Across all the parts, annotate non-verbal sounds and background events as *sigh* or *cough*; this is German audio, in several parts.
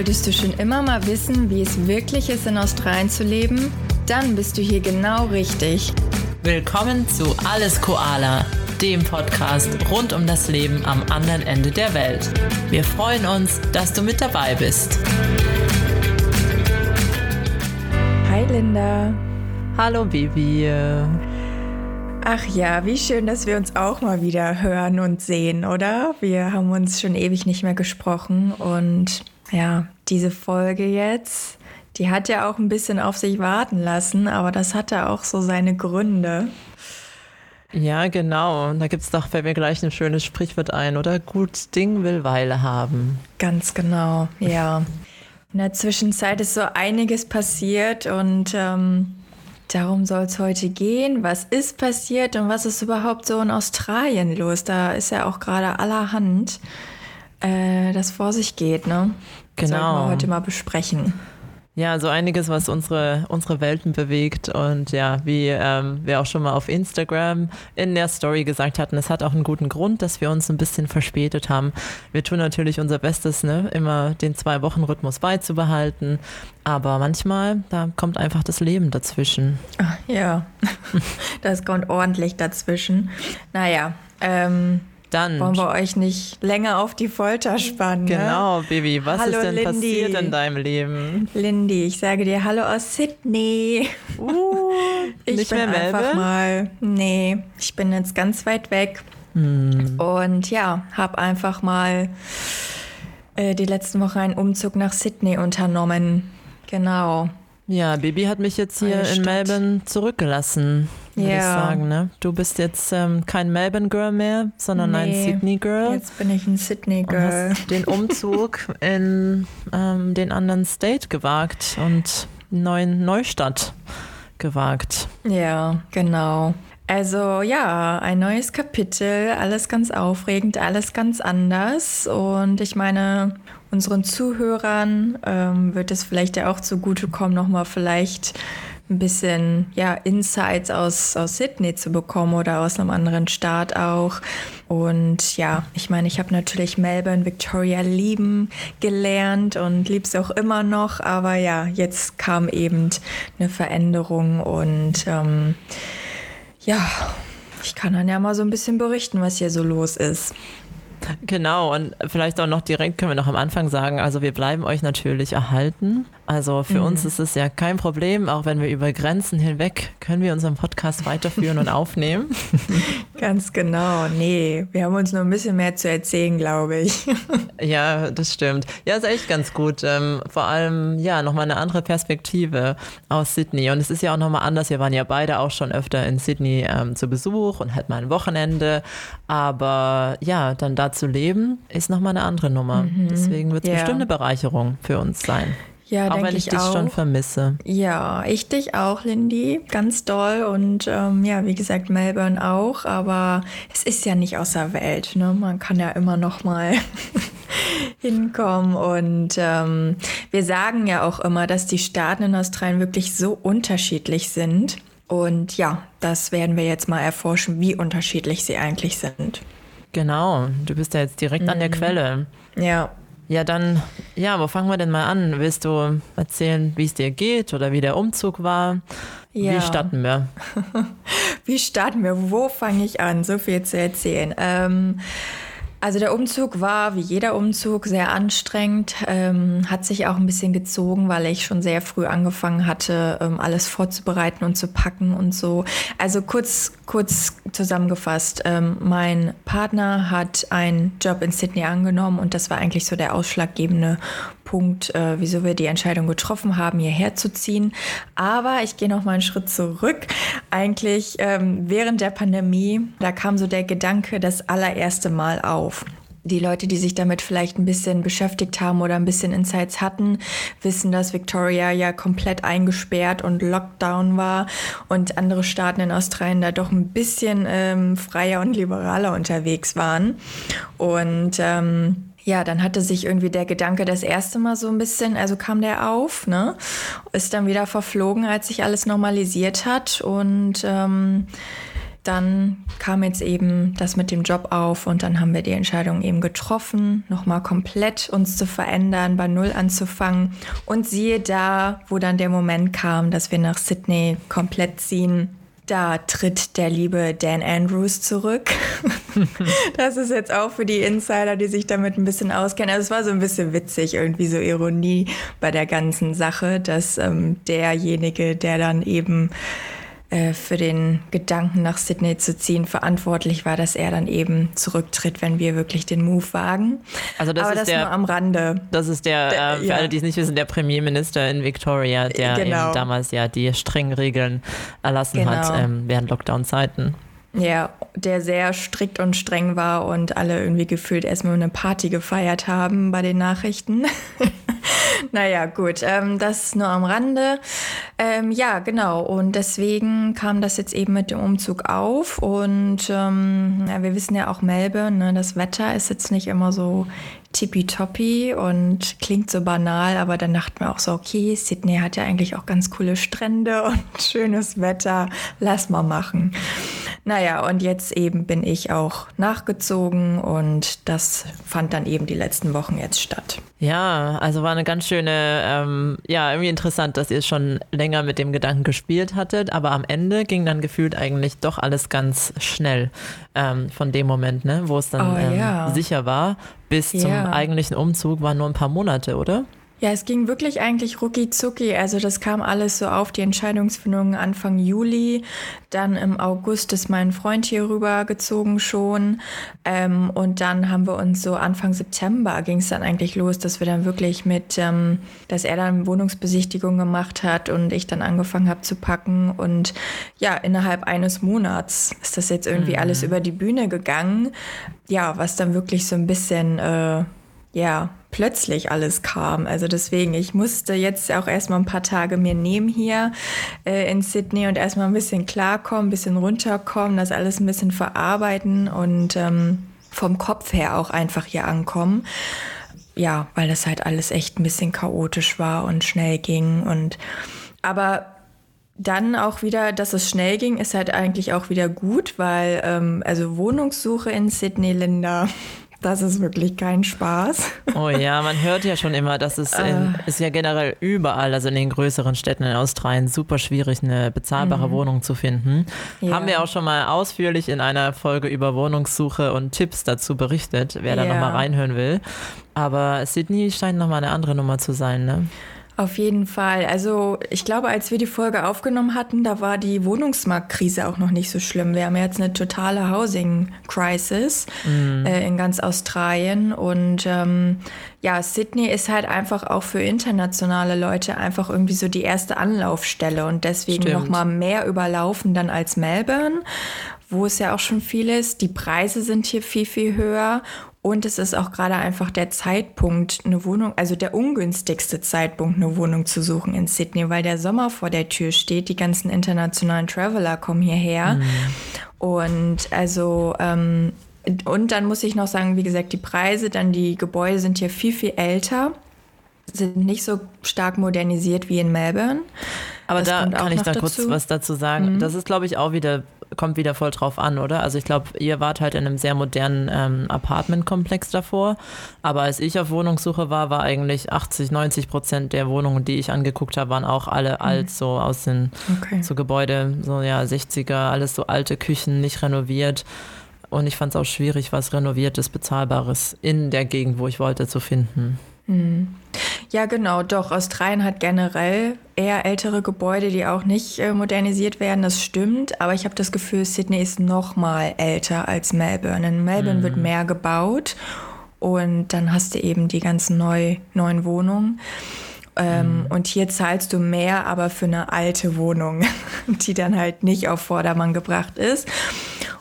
Wolltest du schon immer mal wissen, wie es wirklich ist, in Australien zu leben? Dann bist du hier genau richtig. Willkommen zu Alles Koala, dem Podcast rund um das Leben am anderen Ende der Welt. Wir freuen uns, dass du mit dabei bist. Hi Linda. Hallo Bibi. Ach ja, wie schön, dass wir uns auch mal wieder hören und sehen, oder? Wir haben uns schon ewig nicht mehr gesprochen und ja, diese Folge jetzt, die hat ja auch ein bisschen auf sich warten lassen, aber das hatte auch so seine Gründe. Ja, genau. Da gibt es doch, fällt mir gleich ein schönes Sprichwort ein, oder? Gut Ding will Weile haben. Ganz genau, ja. In der Zwischenzeit ist so einiges passiert und ähm, Darum soll es heute gehen. Was ist passiert und was ist überhaupt so in Australien los? Da ist ja auch gerade allerhand, äh, das vor sich geht, ne? Genau. Sollten wir heute mal besprechen. Ja, so einiges, was unsere, unsere Welten bewegt. Und ja, wie ähm, wir auch schon mal auf Instagram in der Story gesagt hatten, es hat auch einen guten Grund, dass wir uns ein bisschen verspätet haben. Wir tun natürlich unser Bestes, ne, immer den Zwei-Wochen-Rhythmus beizubehalten. Aber manchmal, da kommt einfach das Leben dazwischen. Ach, ja, *laughs* das kommt ordentlich dazwischen. Naja, ähm, dann. Wollen wir euch nicht länger auf die Folter spannen? Ne? Genau, Baby. Was hallo, ist denn Lindy. passiert in deinem Leben? Lindy, ich sage dir Hallo aus Sydney. Uh, *laughs* ich nicht bin mehr einfach Melbourne? mal. Nee, ich bin jetzt ganz weit weg. Hm. Und ja, habe einfach mal äh, die letzten Wochen einen Umzug nach Sydney unternommen. Genau. Ja, Baby hat mich jetzt hier in. Melbourne zurückgelassen, würde ich Ja. sagen. Ne? Du bist jetzt ähm, kein Melbourne-Girl mehr, sondern ein Nee, Sydney-Girl. Jetzt bin ich ein Sydney Girl. den *laughs* Umzug in ähm, den anderen State gewagt und neuen Neustadt gewagt. Ja, genau. Also ja, ein neues Kapitel, alles ganz aufregend, alles ganz anders. Und ich meine, unseren Zuhörern ähm, wird es vielleicht ja auch zugutekommen, nochmal vielleicht ein bisschen ja, Insights aus, aus Sydney zu bekommen oder aus einem anderen Staat auch. Und ja, ich meine, ich habe natürlich Melbourne, Victoria lieben gelernt und liebe es auch immer noch. Aber ja, jetzt kam eben eine Veränderung und ähm, ja, ich kann dann ja mal so ein bisschen berichten, was hier so los ist. Genau, und vielleicht auch noch direkt können wir noch am Anfang sagen, also wir bleiben euch natürlich erhalten. Also für uns ist es ja kein Problem, auch wenn wir über Grenzen hinweg können wir unseren Podcast weiterführen und aufnehmen. *laughs* Ganz genau. Nee, wir haben uns noch ein bisschen mehr zu erzählen, glaube ich. *laughs* Ja, das stimmt. Ja, ist echt ganz gut. Ähm, vor allem, ja, nochmal eine andere Perspektive aus Sydney. Und es ist ja auch nochmal anders. Wir waren ja beide auch schon öfter in Sydney ähm, zu Besuch und halt mal ein Wochenende. Aber ja, dann da zu leben, ist nochmal eine andere Nummer. Deswegen wird es Ja. bestimmt eine Bereicherung für uns sein. Ja, auch denke wenn ich, ich dich auch. schon vermisse. Ja, ich dich auch, Lindy. Ganz doll. Und ähm, ja, wie gesagt, Melbourne auch. Aber es ist ja nicht außer Welt. Ne? Man kann ja immer noch mal *laughs* hinkommen. Und ähm, wir sagen ja auch immer, dass die Staaten in Australien wirklich so unterschiedlich sind. Und ja, das werden wir jetzt mal erforschen, wie unterschiedlich sie eigentlich sind. Genau, du bist ja jetzt direkt an Mhm. der Quelle. Ja, Ja, dann, ja, wo fangen wir denn mal an? Willst du erzählen, wie es dir geht oder wie der Umzug war? Ja. Wie starten wir? *laughs* Wie starten wir? Wo fange ich an? So viel zu erzählen. Ähm, also der Umzug war wie jeder Umzug sehr anstrengend, ähm, hat sich auch ein bisschen gezogen, weil ich schon sehr früh angefangen hatte, ähm, alles vorzubereiten und zu packen und so. Also kurz, kurz zusammengefasst, ähm, mein Partner hat einen Job in Sydney angenommen und das war eigentlich so der ausschlaggebende Punkt, äh, wieso wir die Entscheidung getroffen haben, hierher zu ziehen. Aber ich gehe noch mal einen Schritt zurück. Eigentlich ähm, während der Pandemie, da kam so der Gedanke das allererste Mal auf. Die Leute, die sich damit vielleicht ein bisschen beschäftigt haben oder ein bisschen Insights hatten, wissen, dass Victoria ja komplett eingesperrt und Lockdown war und andere Staaten in Australien da doch ein bisschen ähm, freier und liberaler unterwegs waren. Und ähm, ja, dann hatte sich irgendwie der Gedanke das erste Mal so ein bisschen, also kam der auf, ne? Ist dann wieder verflogen, als sich alles normalisiert hat. Und ähm, dann kam jetzt eben das mit dem Job auf und dann haben wir die Entscheidung eben getroffen, nochmal komplett uns zu verändern, bei Null anzufangen. Und siehe da, wo dann der Moment kam, dass wir nach Sydney komplett ziehen, da tritt der liebe Dan Andrews zurück. *laughs* das ist jetzt auch für die Insider, die sich damit ein bisschen auskennen. Also es war so ein bisschen witzig, irgendwie so Ironie bei der ganzen Sache, dass ähm, derjenige, der dann eben äh, für den Gedanken nach Sydney zu ziehen verantwortlich war, dass er dann eben zurücktritt, wenn wir wirklich den Move wagen. Also das Aber ist das der, nur am Rande. Das ist der, der äh, für ja. alle, die es nicht wissen, der Premierminister in Victoria, der genau. eben damals ja die strengen Regeln erlassen genau. hat ähm, während Lockdown-Zeiten. Ja, der sehr strikt und streng war und alle irgendwie gefühlt erstmal eine Party gefeiert haben bei den Nachrichten. *laughs* naja, gut, ähm, das nur am Rande. Ähm, ja, genau. Und deswegen kam das jetzt eben mit dem Umzug auf. Und ähm, ja, wir wissen ja auch Melbourne, ne, das Wetter ist jetzt nicht immer so tippitoppi und klingt so banal, aber dann dachten wir auch so, okay, Sydney hat ja eigentlich auch ganz coole Strände *laughs* und schönes Wetter, lass mal machen. Naja, und jetzt eben bin ich auch nachgezogen und das fand dann eben die letzten Wochen jetzt statt. Ja, also war eine ganz schöne, ähm, ja, irgendwie interessant, dass ihr schon länger mit dem Gedanken gespielt hattet, aber am Ende ging dann gefühlt eigentlich doch alles ganz schnell ähm, von dem Moment, ne, wo es dann oh, ähm, sicher war, bis ja. zum eigentlichen Umzug waren nur ein paar Monate, oder? Ja, es ging wirklich eigentlich rucki zucki. Also das kam alles so auf die Entscheidungsfindung Anfang Juli. Dann im August ist mein Freund hier rübergezogen schon. Ähm, und dann haben wir uns so Anfang September ging es dann eigentlich los, dass wir dann wirklich mit, ähm, dass er dann Wohnungsbesichtigung gemacht hat und ich dann angefangen habe zu packen. Und ja, innerhalb eines Monats ist das jetzt irgendwie mhm. alles über die Bühne gegangen. Ja, was dann wirklich so ein bisschen... Äh, ja, plötzlich alles kam. Also deswegen, ich musste jetzt auch erstmal ein paar Tage mir nehmen hier äh, in Sydney und erstmal ein bisschen klarkommen, ein bisschen runterkommen, das alles ein bisschen verarbeiten und ähm, vom Kopf her auch einfach hier ankommen. Ja, weil das halt alles echt ein bisschen chaotisch war und schnell ging und aber dann auch wieder, dass es schnell ging, ist halt eigentlich auch wieder gut, weil ähm, also Wohnungssuche in Sydney, Linda, das ist wirklich kein Spaß. Oh ja, man hört ja schon immer, dass es in, äh. ist ja generell überall, also in den größeren Städten in Australien, super schwierig, eine bezahlbare mhm. Wohnung zu finden. Ja. Haben wir auch schon mal ausführlich in einer Folge über Wohnungssuche und Tipps dazu berichtet, wer ja. da nochmal reinhören will. Aber Sydney scheint nochmal eine andere Nummer zu sein, ne? Auf jeden Fall. Also ich glaube, als wir die Folge aufgenommen hatten, da war die Wohnungsmarktkrise auch noch nicht so schlimm. Wir haben jetzt eine totale Housing Crisis mhm. äh, in ganz Australien und ähm, ja, Sydney ist halt einfach auch für internationale Leute einfach irgendwie so die erste Anlaufstelle und deswegen Stimmt. noch mal mehr überlaufen dann als Melbourne wo es ja auch schon viel ist. Die Preise sind hier viel, viel höher und es ist auch gerade einfach der Zeitpunkt, eine Wohnung, also der ungünstigste Zeitpunkt, eine Wohnung zu suchen in Sydney, weil der Sommer vor der Tür steht. Die ganzen internationalen Traveler kommen hierher. Mhm. Und also, ähm, und dann muss ich noch sagen, wie gesagt, die Preise, dann die Gebäude sind hier viel, viel älter, sind nicht so stark modernisiert wie in Melbourne. Aber das da kann ich da dazu. kurz was dazu sagen. Mhm. Das ist, glaube ich, auch wieder kommt wieder voll drauf an, oder? Also ich glaube, ihr wart halt in einem sehr modernen ähm, Apartmentkomplex davor. Aber als ich auf Wohnungssuche war, war eigentlich 80, 90 Prozent der Wohnungen, die ich angeguckt habe, waren auch alle mhm. alt, so aus den okay. so Gebäude, so ja, 60er, alles so alte Küchen, nicht renoviert. Und ich fand es auch schwierig, was Renoviertes, Bezahlbares in der Gegend, wo ich wollte, zu finden. Mhm. Ja, genau, doch. Australien hat generell eher ältere Gebäude, die auch nicht äh, modernisiert werden, das stimmt. Aber ich habe das Gefühl, Sydney ist noch mal älter als Melbourne. In Melbourne mhm. wird mehr gebaut und dann hast du eben die ganzen neu, neuen Wohnungen. Ähm, mhm. Und hier zahlst du mehr, aber für eine alte Wohnung, *laughs* die dann halt nicht auf Vordermann gebracht ist.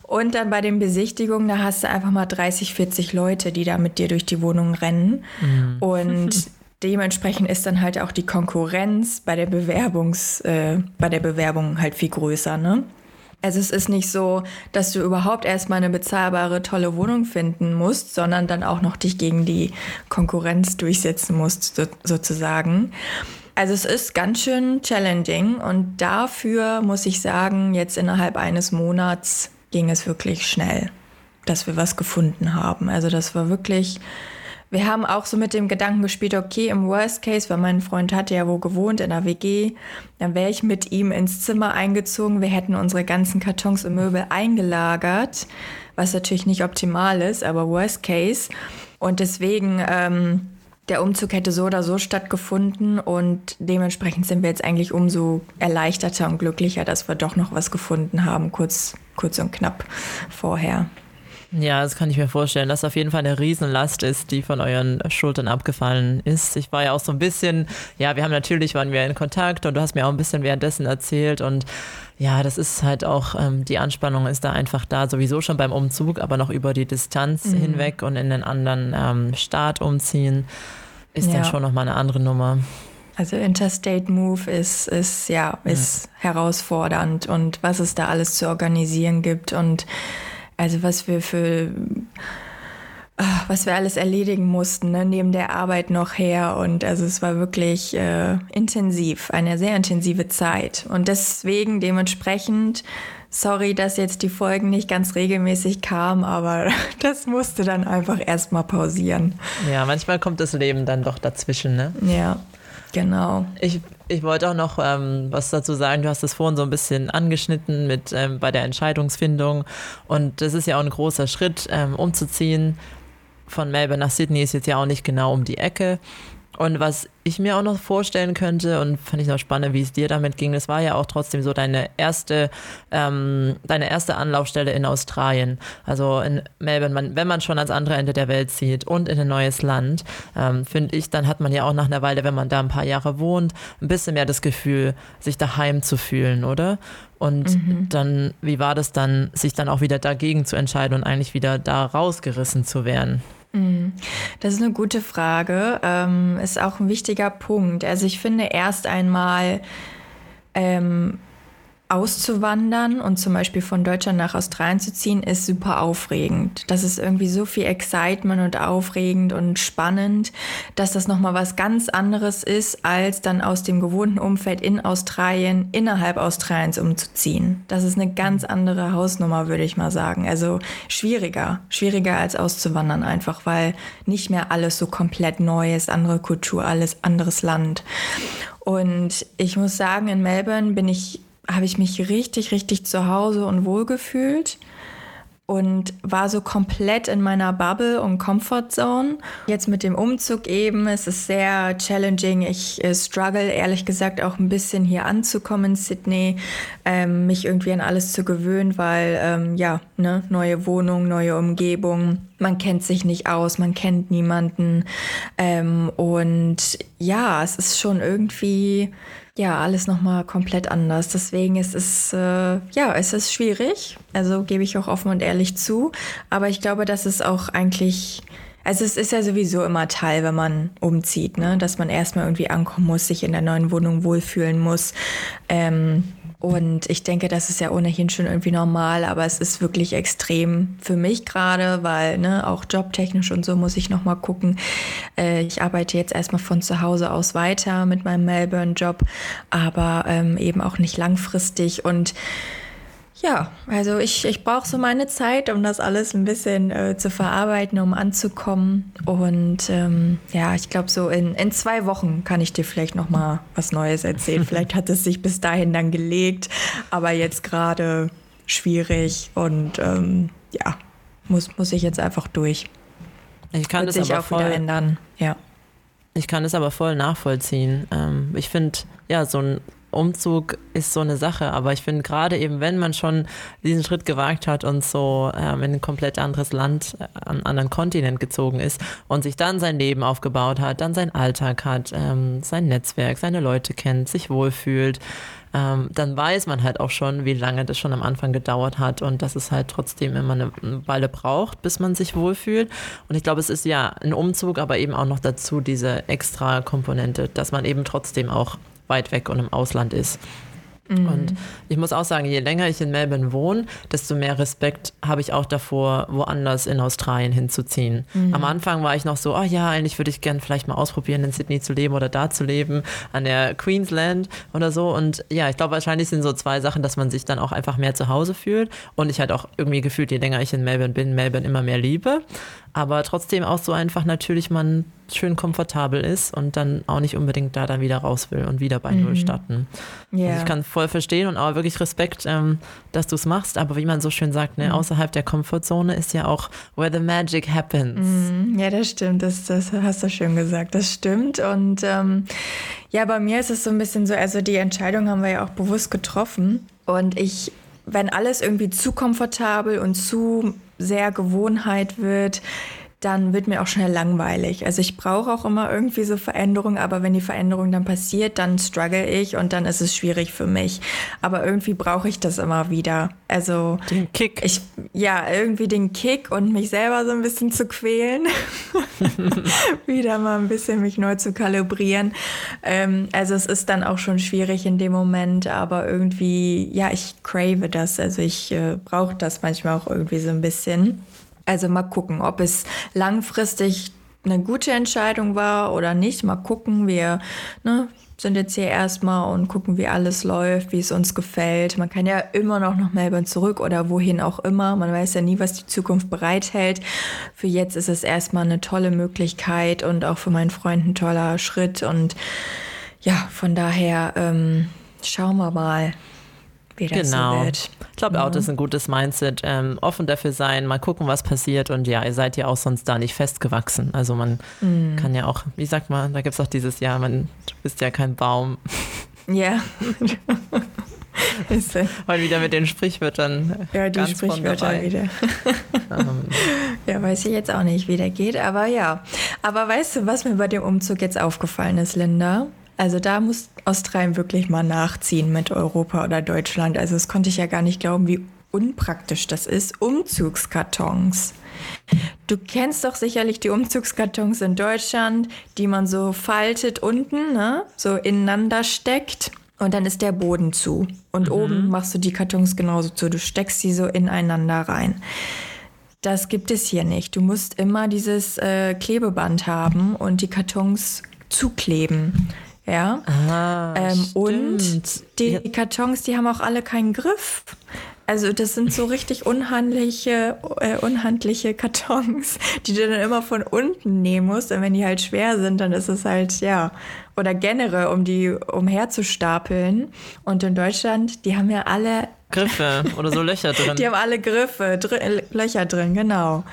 Und dann bei den Besichtigungen, da hast du einfach mal 30, 40 Leute, die da mit dir durch die Wohnung rennen. Mhm. Und *laughs* dementsprechend ist dann halt auch die Konkurrenz bei der Bewerbungs, äh, bei der Bewerbung halt viel größer, ne? Also es ist nicht so, dass du überhaupt erstmal eine bezahlbare, tolle Wohnung finden musst, sondern dann auch noch dich gegen die Konkurrenz durchsetzen musst, so, sozusagen. Also es ist ganz schön challenging und dafür muss ich sagen, jetzt innerhalb eines Monats ging es wirklich schnell, dass wir was gefunden haben. Also das war wirklich, wir haben auch so mit dem Gedanken gespielt, okay, im Worst Case, weil mein Freund hatte ja wo gewohnt in der WG, dann wäre ich mit ihm ins Zimmer eingezogen, wir hätten unsere ganzen Kartons und Möbel eingelagert, was natürlich nicht optimal ist, aber Worst Case. Und deswegen... Ähm, der Umzug hätte so oder so stattgefunden und dementsprechend sind wir jetzt eigentlich umso erleichterter und glücklicher, dass wir doch noch was gefunden haben, kurz, kurz und knapp vorher. Ja, das kann ich mir vorstellen, dass auf jeden Fall eine Riesenlast ist, die von euren Schultern abgefallen ist. Ich war ja auch so ein bisschen, ja, wir haben natürlich, waren wir in Kontakt und du hast mir auch ein bisschen währenddessen erzählt und ja, das ist halt auch, ähm, die Anspannung ist da einfach da, sowieso schon beim Umzug, aber noch über die Distanz mhm. hinweg und in den anderen ähm, Staat umziehen, ist ja. dann schon nochmal eine andere Nummer. Also Interstate Move ist, ist ja, ist ja. herausfordernd und was es da alles zu organisieren gibt und also was wir für ah, was wir alles erledigen mussten, ne, neben der Arbeit noch her. Und also es war wirklich äh, intensiv, eine sehr intensive Zeit. Und deswegen dementsprechend, sorry, dass jetzt die Folgen nicht ganz regelmäßig kamen, aber *laughs* das musste dann einfach erstmal pausieren. Ja, manchmal kommt das Leben dann doch dazwischen, ne? Ja. Genau. Ich, ich wollte auch noch ähm, was dazu sagen. Du hast es vorhin so ein bisschen angeschnitten mit ähm, bei der Entscheidungsfindung. Und das ist ja auch ein großer Schritt, ähm, umzuziehen. Von Melbourne nach Sydney ist jetzt ja auch nicht genau um die Ecke. Und was ich mir auch noch vorstellen könnte und fand ich noch spannend, wie es dir damit ging, das war ja auch trotzdem so deine erste, ähm, deine erste Anlaufstelle in Australien. Also in Melbourne, man, wenn man schon ans andere Ende der Welt zieht und in ein neues Land, ähm, finde ich, dann hat man ja auch nach einer Weile, wenn man da ein paar Jahre wohnt, ein bisschen mehr das Gefühl, sich daheim zu fühlen, oder? Und mhm. dann, wie war das dann, sich dann auch wieder dagegen zu entscheiden und eigentlich wieder da rausgerissen zu werden? Mhm. Das ist eine gute Frage. Ähm, ist auch ein wichtiger Punkt. Also ich finde erst einmal ähm, auszuwandern und zum Beispiel von Deutschland nach Australien zu ziehen, ist super aufregend. Das ist irgendwie so viel Excitement und aufregend und spannend, dass das nochmal was ganz anderes ist, als dann aus dem gewohnten Umfeld in Australien, innerhalb Australiens umzuziehen. Das ist eine ganz andere Hausnummer, würde ich mal sagen. Also schwieriger, schwieriger als auszuwandern einfach, weil nicht mehr alles so komplett neu ist, andere Kultur, alles anderes Land. Und ich muss sagen, in Melbourne bin ich habe ich mich richtig, richtig zu Hause und wohl gefühlt und war so komplett in meiner Bubble und Comfortzone. Jetzt mit dem Umzug eben, es ist sehr challenging. Ich äh, struggle ehrlich gesagt auch ein bisschen hier anzukommen in Sydney, ähm, mich irgendwie an alles zu gewöhnen, weil ähm, ja, ne, neue Wohnung, neue Umgebung, man kennt sich nicht aus, man kennt niemanden ähm, und ja, es ist schon irgendwie ja, alles nochmal komplett anders. Deswegen ist es, äh, ja, es ist schwierig. Also gebe ich auch offen und ehrlich zu. Aber ich glaube, dass es auch eigentlich, also es ist ja sowieso immer Teil, wenn man umzieht, ne? dass man erstmal irgendwie ankommen muss, sich in der neuen Wohnung wohlfühlen muss. Ähm, und ich denke, das ist ja ohnehin schon irgendwie normal, aber es ist wirklich extrem für mich gerade, weil ne, auch jobtechnisch und so muss ich nochmal gucken. Äh, ich arbeite jetzt erstmal von zu Hause aus weiter mit meinem Melbourne-Job, aber ähm, eben auch nicht langfristig und ja, also ich, ich brauche so meine Zeit, um das alles ein bisschen äh, zu verarbeiten, um anzukommen. Und ähm, ja, ich glaube, so in, in zwei Wochen kann ich dir vielleicht noch mal was Neues erzählen. *laughs* vielleicht hat es sich bis dahin dann gelegt, aber jetzt gerade schwierig und ähm, ja, muss, muss ich jetzt einfach durch. Ich kann Wird das sich aber auch voll ändern. Ja. Ich kann es aber voll nachvollziehen. Ähm, ich finde, ja, so ein Umzug ist so eine Sache, aber ich finde gerade eben, wenn man schon diesen Schritt gewagt hat und so ähm, in ein komplett anderes Land, äh, an einen anderen Kontinent gezogen ist und sich dann sein Leben aufgebaut hat, dann seinen Alltag hat, ähm, sein Netzwerk, seine Leute kennt, sich wohlfühlt, ähm, dann weiß man halt auch schon, wie lange das schon am Anfang gedauert hat und dass es halt trotzdem immer eine Weile braucht, bis man sich wohlfühlt. Und ich glaube, es ist ja ein Umzug, aber eben auch noch dazu diese extra Komponente, dass man eben trotzdem auch weit weg und im Ausland ist. Mhm. Und ich muss auch sagen, je länger ich in Melbourne wohne, desto mehr Respekt habe ich auch davor, woanders in Australien hinzuziehen. Mhm. Am Anfang war ich noch so, oh ja, eigentlich würde ich gerne vielleicht mal ausprobieren, in Sydney zu leben oder da zu leben, an der Queensland oder so. Und ja, ich glaube, wahrscheinlich sind so zwei Sachen, dass man sich dann auch einfach mehr zu Hause fühlt und ich halt auch irgendwie gefühlt, je länger ich in Melbourne bin, Melbourne immer mehr liebe aber trotzdem auch so einfach natürlich man schön komfortabel ist und dann auch nicht unbedingt da dann wieder raus will und wieder bei Null mhm. starten. Yeah. Also ich kann voll verstehen und auch wirklich Respekt, ähm, dass du es machst, aber wie man so schön sagt, ne, mhm. außerhalb der Komfortzone ist ja auch where the magic happens. Mhm. Ja, das stimmt, das, das hast du schön gesagt, das stimmt und ähm, ja, bei mir ist es so ein bisschen so, also die Entscheidung haben wir ja auch bewusst getroffen und ich wenn alles irgendwie zu komfortabel und zu sehr Gewohnheit wird, dann wird mir auch schnell langweilig. Also ich brauche auch immer irgendwie so Veränderungen, aber wenn die Veränderung dann passiert, dann struggle ich und dann ist es schwierig für mich. Aber irgendwie brauche ich das immer wieder. Also den Kick. Ich ja, irgendwie den Kick und mich selber so ein bisschen zu quälen. *laughs* wieder mal ein bisschen mich neu zu kalibrieren. Ähm, also es ist dann auch schon schwierig in dem Moment, aber irgendwie, ja, ich crave das. Also ich äh, brauche das manchmal auch irgendwie so ein bisschen. Also mal gucken, ob es langfristig eine gute Entscheidung war oder nicht. Mal gucken, wir ne, sind jetzt hier erstmal und gucken, wie alles läuft, wie es uns gefällt. Man kann ja immer noch nach Melbourne zurück oder wohin auch immer. Man weiß ja nie, was die Zukunft bereithält. Für jetzt ist es erstmal eine tolle Möglichkeit und auch für meinen Freund ein toller Schritt. Und ja, von daher ähm, schauen wir mal, wie das genau. so wird. Ich glaube auch, das ist ein gutes Mindset. Ähm, offen dafür sein, mal gucken, was passiert. Und ja, ihr seid ja auch sonst da nicht festgewachsen. Also man mhm. kann ja auch, wie sagt man, da gibt es auch dieses Jahr, man, du bist ja kein Baum. Ja. *laughs* ist Heute wieder mit den Sprichwörtern. Ja, die Sprichwörter wieder. Ähm. ja, weiß ich jetzt auch nicht, wie der geht, aber ja. Aber weißt du, was mir bei dem Umzug jetzt aufgefallen ist, Linda? Also da muss Australien wirklich mal nachziehen mit Europa oder Deutschland. Also das konnte ich ja gar nicht glauben, wie unpraktisch das ist. Umzugskartons. Du kennst doch sicherlich die Umzugskartons in Deutschland, die man so faltet unten, ne? so ineinander steckt. Und dann ist der Boden zu. Und mhm. oben machst du die Kartons genauso zu. Du steckst sie so ineinander rein. Das gibt es hier nicht. Du musst immer dieses äh, Klebeband haben und die Kartons zukleben. Ja. Ah, ähm, und die ja. Kartons, die haben auch alle keinen Griff. Also das sind so richtig unhandliche, äh, unhandliche Kartons, *laughs* die du dann immer von unten nehmen musst. Und wenn die halt schwer sind, dann ist es halt, ja, oder generell, um die umherzustapeln. Und in Deutschland, die haben ja alle Griffe oder so Löcher *laughs* drin. Die haben alle Griffe, dr Löcher drin, genau.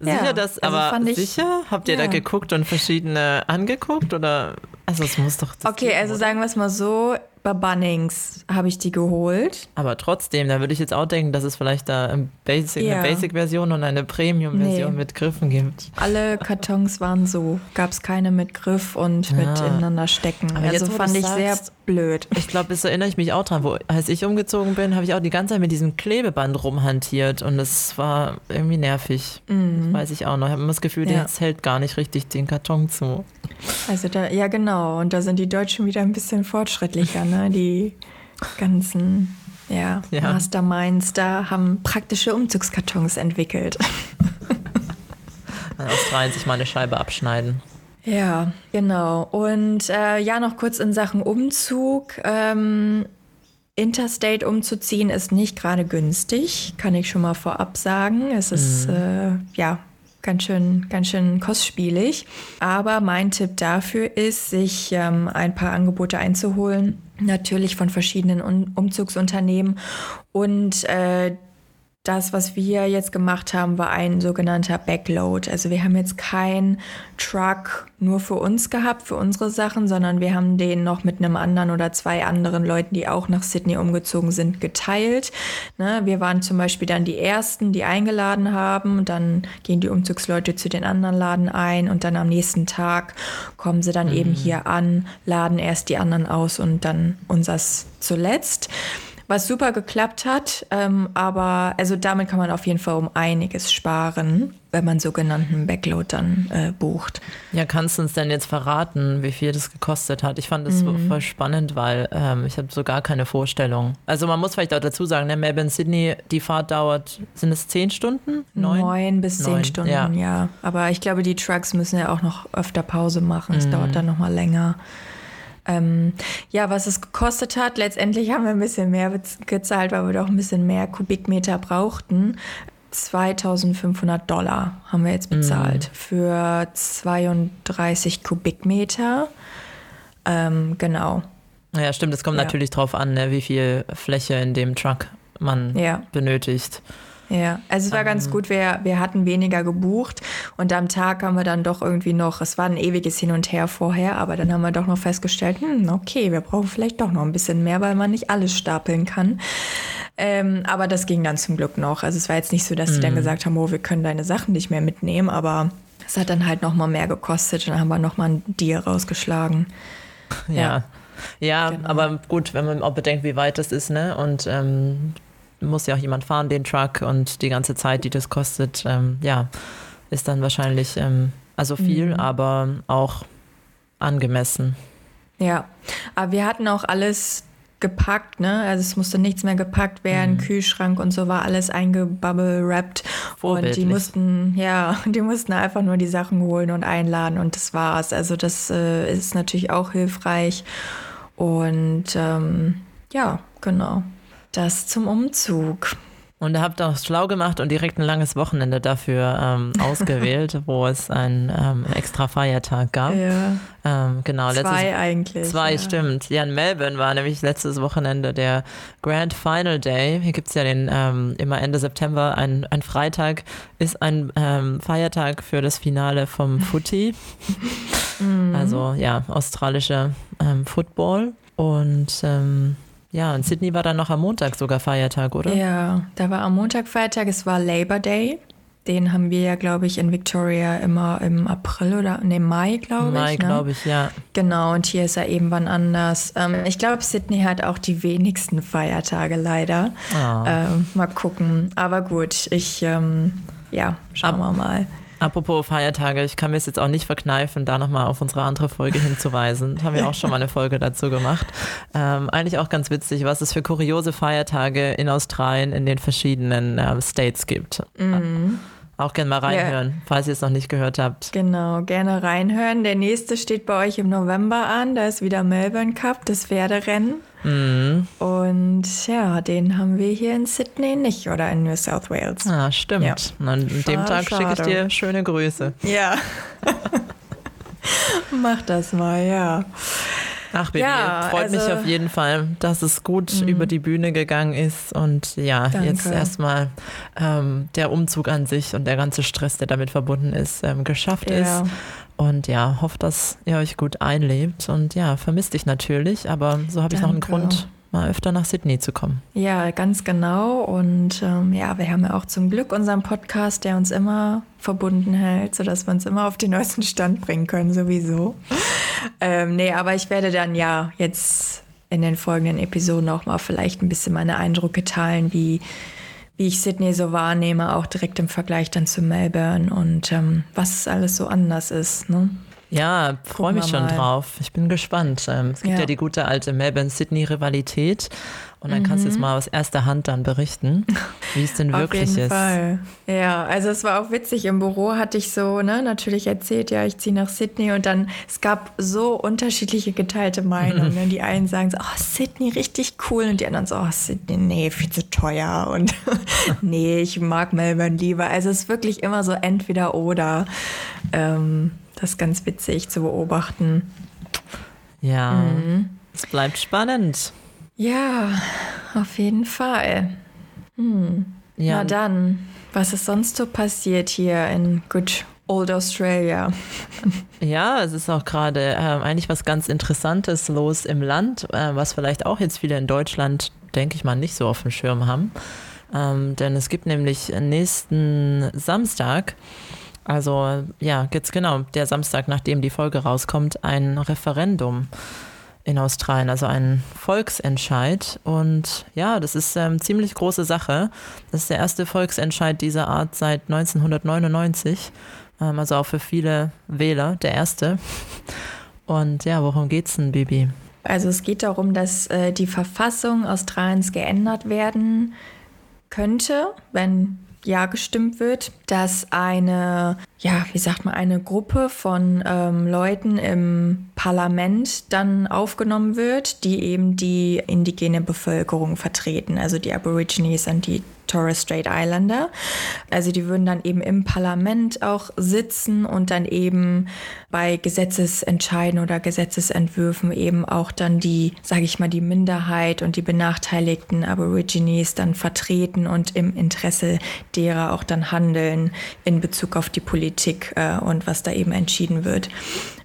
Sicher ja, das, also aber ich, sicher? Habt ihr ja. da geguckt und verschiedene angeguckt oder? Also es muss doch. okay, geben, also sagen wir es mal so: bei Bunnings habe ich die geholt. Aber trotzdem, da würde ich jetzt auch denken, dass es vielleicht da Basic, ja. eine Basic-Version und eine Premium-Version nee. mit Griffen gibt. Alle Kartons waren so. Gab es keine mit Griff und ja. mit ineinander stecken. Aber also fand ich sagst, sehr blöd. Ich glaube, das erinnere ich mich auch dran. Wo, als ich umgezogen bin, habe ich auch die ganze Zeit mit diesem Klebeband rumhantiert und das war irgendwie nervig. Mhm. Das weiß ich auch noch. Ich habe immer das Gefühl, ja. das hält gar nicht richtig den Karton zu. Also da, ja genau. Und da sind die Deutschen wieder ein bisschen fortschrittlicher. Ne? *laughs* Die ganzen ja, ja. Masterminds da haben praktische Umzugskartons entwickelt. Australien sich mal eine Scheibe abschneiden. Ja, genau. Und äh, ja, noch kurz in Sachen Umzug. Ähm, Interstate umzuziehen ist nicht gerade günstig, kann ich schon mal vorab sagen. Es ist mhm. äh, ja ganz schön, ganz schön kostspielig. Aber mein Tipp dafür ist, sich ähm, ein paar Angebote einzuholen, natürlich von verschiedenen um Umzugsunternehmen und äh, das, was wir jetzt gemacht haben, war ein sogenannter Backload. Also wir haben jetzt keinen Truck nur für uns gehabt, für unsere Sachen, sondern wir haben den noch mit einem anderen oder zwei anderen Leuten, die auch nach Sydney umgezogen sind, geteilt. Ne? Wir waren zum Beispiel dann die Ersten, die eingeladen haben. Dann gehen die Umzugsleute zu den anderen Laden ein und dann am nächsten Tag kommen sie dann mhm. eben hier an, laden erst die anderen aus und dann unsers zuletzt. Was super geklappt hat. Ähm, aber also damit kann man auf jeden Fall um einiges sparen, wenn man sogenannten Backload dann äh, bucht. Ja, kannst du uns denn jetzt verraten, wie viel das gekostet hat? Ich fand das mhm. voll spannend, weil ähm, ich habe so gar keine Vorstellung. Also man muss vielleicht auch dazu sagen, ne, Melbourne, Sydney, die Fahrt dauert, sind es zehn Stunden? Neun, Neun bis Neun. zehn Stunden, ja. ja. Aber ich glaube, die Trucks müssen ja auch noch öfter Pause machen. Es mhm. dauert dann nochmal länger. Ähm, ja, was es gekostet hat, letztendlich haben wir ein bisschen mehr gezahlt, weil wir doch ein bisschen mehr Kubikmeter brauchten. 2500 Dollar haben wir jetzt bezahlt mm. für 32 Kubikmeter. Ähm, genau. Ja, stimmt. Es kommt ja. natürlich drauf an, ne, wie viel Fläche in dem Truck man ja. benötigt. Ja, also es war ähm, ganz gut, wir, wir hatten weniger gebucht und am Tag haben wir dann doch irgendwie noch, es war ein ewiges Hin und Her vorher, aber dann haben wir doch noch festgestellt, hm, okay, wir brauchen vielleicht doch noch ein bisschen mehr, weil man nicht alles stapeln kann. Ähm, aber das ging dann zum Glück noch. Also es war jetzt nicht so, dass sie dann mhm. gesagt haben, oh, wir können deine Sachen nicht mehr mitnehmen, aber es hat dann halt noch mal mehr gekostet und dann haben wir noch mal ein Deal rausgeschlagen. Ja. Ja, ja genau. aber gut, wenn man auch bedenkt, wie weit das ist, ne? Und ähm, muss ja auch jemand fahren, den Truck und die ganze Zeit, die das kostet, ähm, ja, ist dann wahrscheinlich ähm, also viel, mhm. aber auch angemessen. Ja, aber wir hatten auch alles gepackt, ne? Also es musste nichts mehr gepackt werden, mhm. Kühlschrank und so war alles eingebubble wrapped und die mussten, ja, *laughs* die mussten einfach nur die Sachen holen und einladen und das war's. Also das äh, ist natürlich auch hilfreich und ähm, ja, genau. Das zum Umzug. Und ihr habt auch schlau gemacht und direkt ein langes Wochenende dafür ähm, *laughs* ausgewählt, wo es einen ähm, extra Feiertag gab. Ja. Ähm, genau, zwei letztes, eigentlich. Zwei, ja. stimmt. Ja, in Melbourne war nämlich letztes Wochenende der Grand Final Day. Hier gibt es ja den ähm, immer Ende September, ein, ein Freitag ist ein ähm, Feiertag für das Finale vom *laughs* Footy. Mhm. Also ja, australischer ähm, Football. Und ja, und Sydney war dann noch am Montag sogar Feiertag, oder? Ja, da war am Montag Feiertag, es war Labor Day. Den haben wir ja, glaube ich, in Victoria immer im April oder ne, Mai, glaube ich. Mai, ne? glaube ich, ja. Genau, und hier ist er eben wann anders. Ähm, ich glaube, Sydney hat auch die wenigsten Feiertage leider. Oh. Ähm, mal gucken. Aber gut, ich, ähm, ja, schauen Ab wir mal. Apropos Feiertage, ich kann mir es jetzt auch nicht verkneifen, da nochmal auf unsere andere Folge hinzuweisen. Da haben wir auch schon mal eine Folge dazu gemacht. Ähm, eigentlich auch ganz witzig, was es für kuriose Feiertage in Australien in den verschiedenen äh, States gibt. Mhm. Auch gerne mal reinhören, ja. falls ihr es noch nicht gehört habt. Genau, gerne reinhören. Der nächste steht bei euch im November an. Da ist wieder Melbourne Cup, das Pferderennen. Mhm. Und ja, den haben wir hier in Sydney nicht oder in New South Wales. Ah, stimmt. Ja. Und an schade, dem Tag schicke ich dir schöne Grüße. Ja. *laughs* Mach das mal, ja. Ach, Baby, ja, freut also, mich auf jeden Fall, dass es gut mh. über die Bühne gegangen ist. Und ja, Danke. jetzt erstmal ähm, der Umzug an sich und der ganze Stress, der damit verbunden ist, ähm, geschafft ja. ist. Und ja, hoffe, dass ihr euch gut einlebt. Und ja, vermisst dich natürlich, aber so habe ich noch einen Grund, mal öfter nach Sydney zu kommen. Ja, ganz genau. Und ähm, ja, wir haben ja auch zum Glück unseren Podcast, der uns immer verbunden hält, sodass wir uns immer auf den neuesten Stand bringen können, sowieso. ähm, nee, aber ich werde dann ja jetzt in den folgenden Episoden auch mal vielleicht ein bisschen meine Eindrücke teilen, wie, wie ich Sydney so wahrnehme, auch direkt im Vergleich dann zu Melbourne und ähm, was alles so anders ist. Ne? Ja, freue mich schon mal. drauf. Ich bin gespannt. Ähm, es gibt ja. ja die gute alte Melbourne-Sydney-Rivalität. Und dann mhm. kannst du jetzt mhm. mal aus erster Hand dann berichten, wie es denn *laughs* wirklich ist. Auf jeden. Fall. Ja, also es war auch witzig. Im Büro hatte ich so, ne, natürlich erzählt, ja, ich ziehe nach Sydney und dann, es gab so unterschiedliche geteilte Meinungen. Mhm. *laughs* Die einen sagen so, oh, Sydney richtig cool und die anderen so, oh, Sydney, nee, viel zu teuer und *laughs* nee, ich mag Melbourne lieber. Also es ist wirklich immer so entweder oder. Ähm, das ist ganz witzig zu beobachten. Ja, mhm. es bleibt spannend. Ja, auf jeden Fall. Hm. Ja. Na dann, was ist sonst so passiert hier in Good Old Australia? *laughs* Ja, es ist auch gerade äh, eigentlich was ganz Interessantes los im Land, äh, was vielleicht auch jetzt viele in Deutschland, denke ich mal, nicht so auf dem Schirm haben. Ähm, denn es gibt nämlich nächsten Samstag also ja, jetzt genau, der Samstag, nachdem die Folge rauskommt, ein Referendum in Australien, also ein Volksentscheid. Und ja, das ist eine ähm, ziemlich große Sache. Das ist der erste Volksentscheid dieser Art seit 1999. Ähm, also auch für viele Wähler der erste. Und ja, worum geht's denn, Bibi? Also es geht darum, dass äh, die Verfassung Australiens geändert werden könnte, wenn ja gestimmt wird, dass eine, ja, wie sagt man, eine Gruppe von ähm, Leuten im Parlament dann aufgenommen wird, die eben die indigene Bevölkerung vertreten, also die Aborigines und die Torres Strait Islander. Also die würden dann eben im Parlament auch sitzen und dann eben bei Gesetzesentscheiden oder Gesetzesentwürfen eben auch dann die, sage ich mal, die Minderheit und die benachteiligten Aborigines dann vertreten und im Interesse derer auch dann handeln in Bezug auf die Politik äh, und was da eben entschieden wird.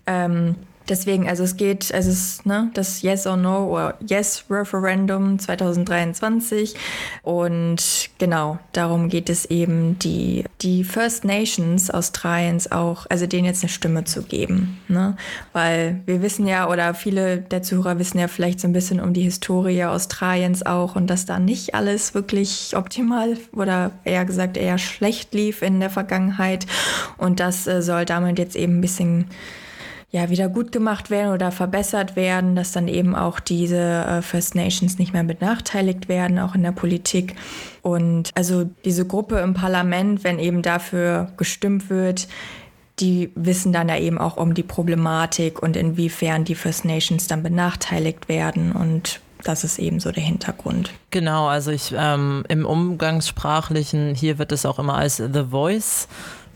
Ähm, Deswegen, also es geht, also es ne, das Yes or No oder Yes Referendum 2023 und genau darum geht es eben, die, die First Nations Australiens auch, also denen jetzt eine Stimme zu geben. Ne? Weil wir wissen ja, oder viele der Zuhörer wissen ja vielleicht so ein bisschen um die Historie Australiens auch und dass da nicht alles wirklich optimal oder eher gesagt eher schlecht lief in der Vergangenheit und das äh, soll damit jetzt eben ein bisschen ja, wieder gut gemacht werden oder verbessert werden, dass dann eben auch diese äh, First Nations nicht mehr benachteiligt werden, auch in der Politik. Und also diese Gruppe im Parlament, wenn eben dafür gestimmt wird, die wissen dann ja eben auch um die Problematik und inwiefern die First Nations dann benachteiligt werden und das ist eben so der Hintergrund. Genau, also ich ähm, im Umgangssprachlichen, hier wird es auch immer als The Voice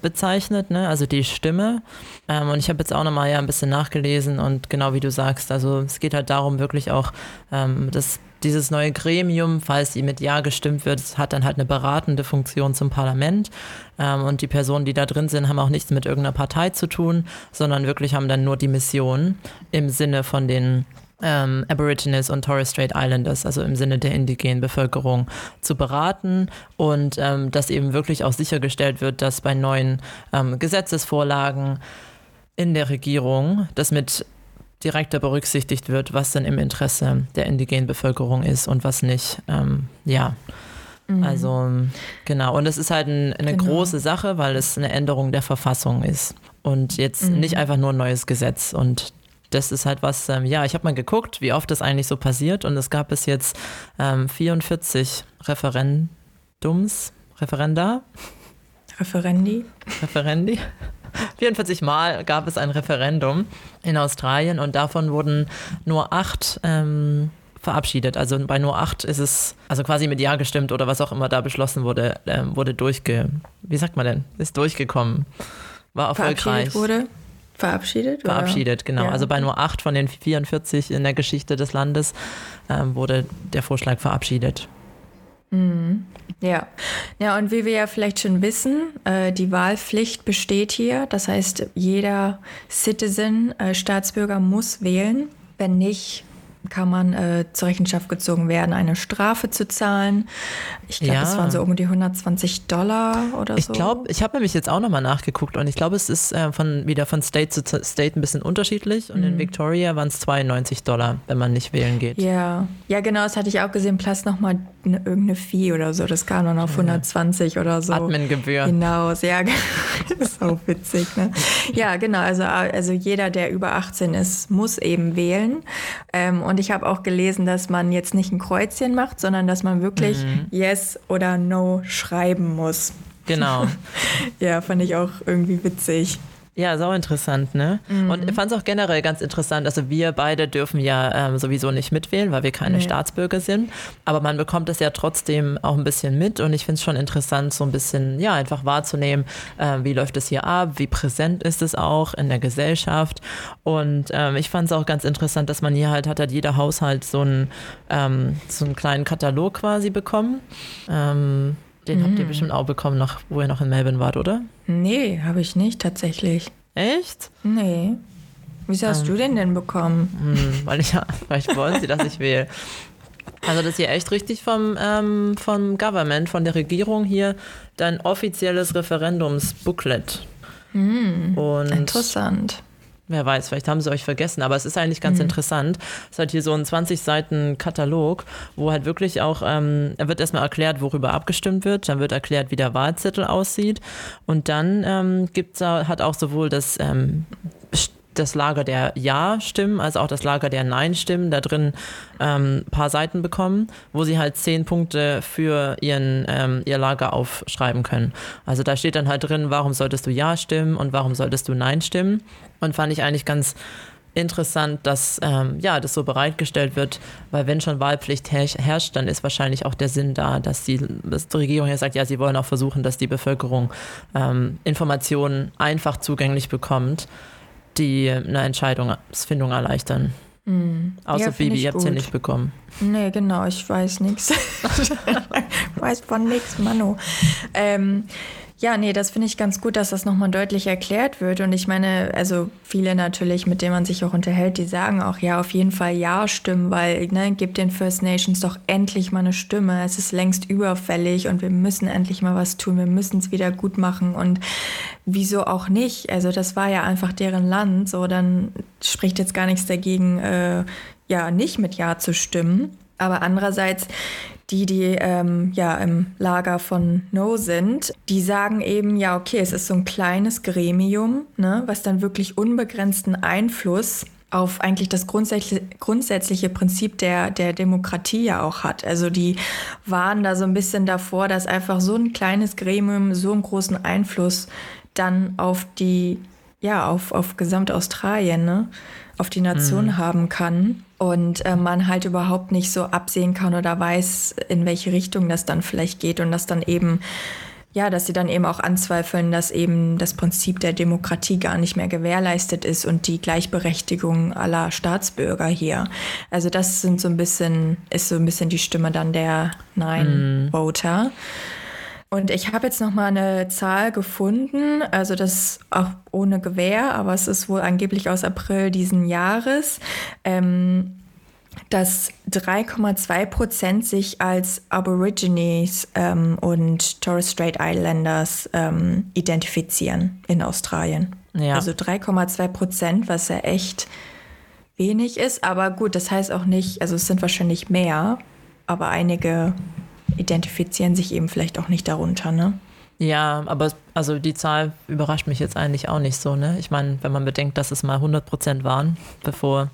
bezeichnet, ne? also die Stimme. Ähm, und ich habe jetzt auch nochmal ja ein bisschen nachgelesen und genau wie du sagst, also es geht halt darum, wirklich auch, ähm, dass dieses neue Gremium, falls mit Ja gestimmt wird, hat dann halt eine beratende Funktion zum Parlament. Ähm, und die Personen, die da drin sind, haben auch nichts mit irgendeiner Partei zu tun, sondern wirklich haben dann nur die Mission im Sinne von den ähm, Aborigines und Torres Strait Islanders, also im Sinne der indigenen Bevölkerung, zu beraten und ähm, dass eben wirklich auch sichergestellt wird, dass bei neuen ähm, Gesetzesvorlagen in der Regierung das mit direkter berücksichtigt wird, was denn im Interesse der indigenen Bevölkerung ist und was nicht. Ähm, ja. Mhm. Also genau, und es ist halt ein, eine genau. große Sache, weil es eine Änderung der Verfassung ist und jetzt mhm. nicht einfach nur ein neues Gesetz. Und das ist halt was, ähm, ja, ich habe mal geguckt, wie oft das eigentlich so passiert und es gab bis jetzt ähm, 44 Referendums, Referenda. Referendi. Referendi. 44 Mal gab es ein Referendum in Australien und davon wurden nur acht ähm, verabschiedet. Also bei nur acht ist es, also quasi mit Ja gestimmt oder was auch immer da beschlossen wurde, ähm, wurde durchge, wie sagt man denn, ist durchgekommen. War erfolgreich. wurde. Verabschiedet? Verabschiedet, oder? genau. Ja. Also bei nur acht von den 44 in der Geschichte des Landes ähm, wurde der Vorschlag verabschiedet. Mhm. Ja. Ja, und wie wir ja vielleicht schon wissen, äh, die Wahlpflicht besteht hier. Das heißt, jeder Citizen, äh, Staatsbürger muss wählen. Wenn nicht, kann man äh, zur Rechenschaft gezogen werden, eine Strafe zu zahlen. Ich glaube, ja. es waren so um die 120 Dollar oder ich so. Ich glaube, ich habe nämlich jetzt auch nochmal nachgeguckt und ich glaube, es ist äh, von, wieder von State zu State ein bisschen unterschiedlich. Und mhm. in Victoria waren es 92 Dollar, wenn man nicht wählen geht. Ja, ja genau, das hatte ich auch gesehen. Plus nochmal eine, irgendeine Fee oder so. Das kam dann auf 120 oder so. Admin-Gebühr. Hinaus, ja, *laughs* so witzig. Ne? Ja, genau. Also, also jeder, der über 18 ist, muss eben wählen. Ähm, und ich habe auch gelesen, dass man jetzt nicht ein Kreuzchen macht, sondern dass man wirklich mhm. Yes oder No schreiben muss. Genau. *laughs* ja, fand ich auch irgendwie witzig. Ja, sau interessant, ne? Mhm. Und ich fand es auch generell ganz interessant. Also wir beide dürfen ja ähm, sowieso nicht mitwählen, weil wir keine nee. Staatsbürger sind. Aber man bekommt es ja trotzdem auch ein bisschen mit. Und ich finde es schon interessant, so ein bisschen, ja, einfach wahrzunehmen, äh, wie läuft es hier ab, wie präsent ist es auch in der Gesellschaft. Und ähm, ich fand es auch ganz interessant, dass man hier halt hat, hat jeder Haushalt so einen, ähm, so einen kleinen Katalog quasi bekommen. Ähm, den mhm. habt ihr mhm. bestimmt auch bekommen, noch, wo ihr noch in Melbourne wart, oder? Nee, habe ich nicht tatsächlich. Echt? Nee. Wieso hast ähm, du den denn bekommen? Hm, weil ich, vielleicht wollen sie, dass ich wähle. Also das ist hier echt richtig vom, ähm, vom Government, von der Regierung hier, dein offizielles Referendumsbooklet. Hm, Und interessant. Wer weiß, vielleicht haben sie euch vergessen, aber es ist eigentlich ganz mhm. interessant. Es hat hier so einen 20 Seiten Katalog, wo halt wirklich auch, ähm, er wird erstmal erklärt, worüber abgestimmt wird, dann wird erklärt, wie der Wahlzettel aussieht und dann ähm, gibt's, hat auch sowohl das ähm, das Lager der Ja-Stimmen, als auch das Lager der Nein-Stimmen da drin ähm, ein paar Seiten bekommen, wo sie halt zehn Punkte für ihren, ähm, ihr Lager aufschreiben können. Also da steht dann halt drin, warum solltest du Ja stimmen und warum solltest du Nein stimmen. Und fand ich eigentlich ganz interessant, dass ähm, ja, das so bereitgestellt wird, weil wenn schon Wahlpflicht herrscht, dann ist wahrscheinlich auch der Sinn da, dass die, dass die Regierung ja sagt, ja, sie wollen auch versuchen, dass die Bevölkerung ähm, Informationen einfach zugänglich bekommt die eine Entscheidungsfindung erleichtern. Mhm. Außer ja, Bibi, ihr habt sie nicht bekommen. Nee, genau, ich weiß nichts. *laughs* ich weiß von nichts, Manu. Ähm, ja, nee, das finde ich ganz gut, dass das nochmal deutlich erklärt wird. Und ich meine, also viele natürlich, mit denen man sich auch unterhält, die sagen auch, ja, auf jeden Fall Ja stimmen, weil, ne, gibt den First Nations doch endlich mal eine Stimme. Es ist längst überfällig und wir müssen endlich mal was tun. Wir müssen es wieder gut machen. Und wieso auch nicht? Also das war ja einfach deren Land. So, dann spricht jetzt gar nichts dagegen, äh, ja, nicht mit Ja zu stimmen. Aber andererseits die, die ähm, ja im Lager von No sind, die sagen eben, ja, okay, es ist so ein kleines Gremium, ne, was dann wirklich unbegrenzten Einfluss auf eigentlich das grundsätzliche, grundsätzliche Prinzip der, der Demokratie ja auch hat. Also die waren da so ein bisschen davor, dass einfach so ein kleines Gremium so einen großen Einfluss dann auf die, ja, auf, auf Gesamtaustralien, ne, auf die Nation mhm. haben kann und äh, man halt überhaupt nicht so absehen kann oder weiß, in welche Richtung das dann vielleicht geht und dass dann eben ja, dass sie dann eben auch anzweifeln, dass eben das Prinzip der Demokratie gar nicht mehr gewährleistet ist und die Gleichberechtigung aller Staatsbürger hier. Also das sind so ein bisschen, ist so ein bisschen die Stimme dann der Nein-Voter. Mm. Und ich habe jetzt noch mal eine Zahl gefunden, also das auch ohne Gewähr, aber es ist wohl angeblich aus April diesen Jahres, ähm, dass 3,2 Prozent sich als Aborigines ähm, und Torres Strait Islanders ähm, identifizieren in Australien. Ja. Also 3,2 Prozent, was ja echt wenig ist, aber gut, das heißt auch nicht, also es sind wahrscheinlich mehr, aber einige identifizieren sich eben vielleicht auch nicht darunter, ne? Ja, aber also die Zahl überrascht mich jetzt eigentlich auch nicht so, ne? Ich meine, wenn man bedenkt, dass es mal 100 Prozent waren, bevor